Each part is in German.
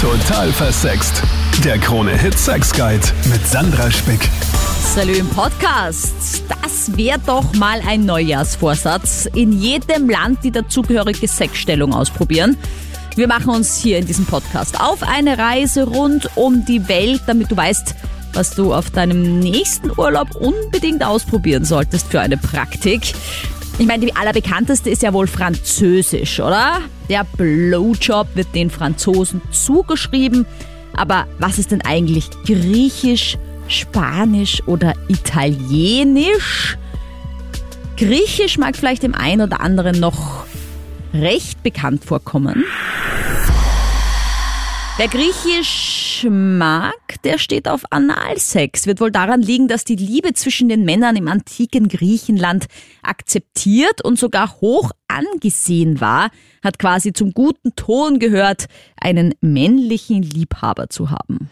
Total versext. Der Krone-Hit Sex Guide mit Sandra Spick. Salü im Podcast. Das wäre doch mal ein Neujahrsvorsatz. In jedem Land die dazugehörige Sexstellung ausprobieren. Wir machen uns hier in diesem Podcast auf eine Reise rund um die Welt, damit du weißt, was du auf deinem nächsten Urlaub unbedingt ausprobieren solltest für eine Praktik. Ich meine, die allerbekannteste ist ja wohl Französisch, oder? Der Blowjob wird den Franzosen zugeschrieben. Aber was ist denn eigentlich Griechisch, Spanisch oder Italienisch? Griechisch mag vielleicht dem einen oder anderen noch recht bekannt vorkommen. Wer Griechisch mag, der steht auf Analsex. Wird wohl daran liegen, dass die Liebe zwischen den Männern im antiken Griechenland akzeptiert und sogar hoch angesehen war, hat quasi zum guten Ton gehört, einen männlichen Liebhaber zu haben.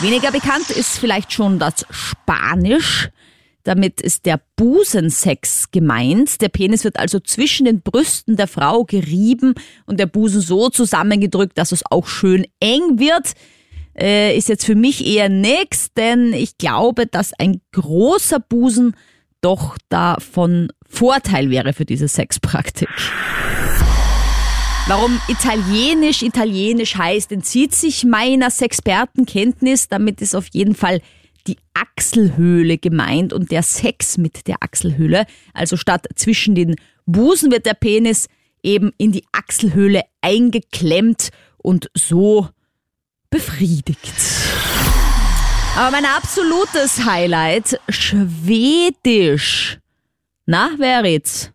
Weniger bekannt ist vielleicht schon das Spanisch. Damit ist der Busensex gemeint. Der Penis wird also zwischen den Brüsten der Frau gerieben und der Busen so zusammengedrückt, dass es auch schön eng wird. Äh, ist jetzt für mich eher nix, denn ich glaube, dass ein großer Busen doch da von Vorteil wäre für diese Sexpraktik. Warum Italienisch Italienisch heißt, entzieht sich meiner Sexpertenkenntnis. Damit ist auf jeden Fall Achselhöhle gemeint und der Sex mit der Achselhöhle. Also statt zwischen den Busen wird der Penis eben in die Achselhöhle eingeklemmt und so befriedigt. Aber mein absolutes Highlight, Schwedisch. Na, wer red's?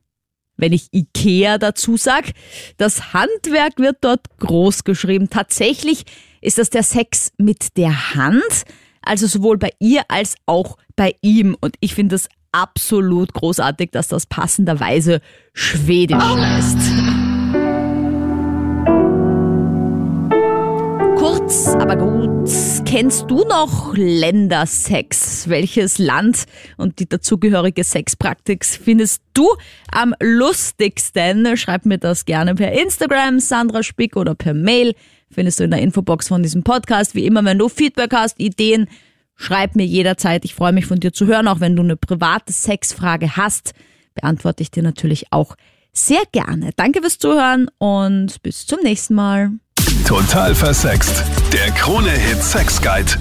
Wenn ich Ikea dazu sag, das Handwerk wird dort groß geschrieben. Tatsächlich ist das der Sex mit der Hand, also sowohl bei ihr als auch bei ihm. Und ich finde es absolut großartig, dass das passenderweise Schwedisch heißt. Kennst du noch Ländersex? Welches Land und die dazugehörige Sexpraktik findest du am lustigsten? Schreib mir das gerne per Instagram, Sandra Spick oder per Mail. Findest du in der Infobox von diesem Podcast. Wie immer, wenn du Feedback hast, Ideen, schreib mir jederzeit. Ich freue mich von dir zu hören. Auch wenn du eine private Sexfrage hast, beantworte ich dir natürlich auch sehr gerne. Danke fürs Zuhören und bis zum nächsten Mal. Total versext. Der Krone-Hit Sex Guide.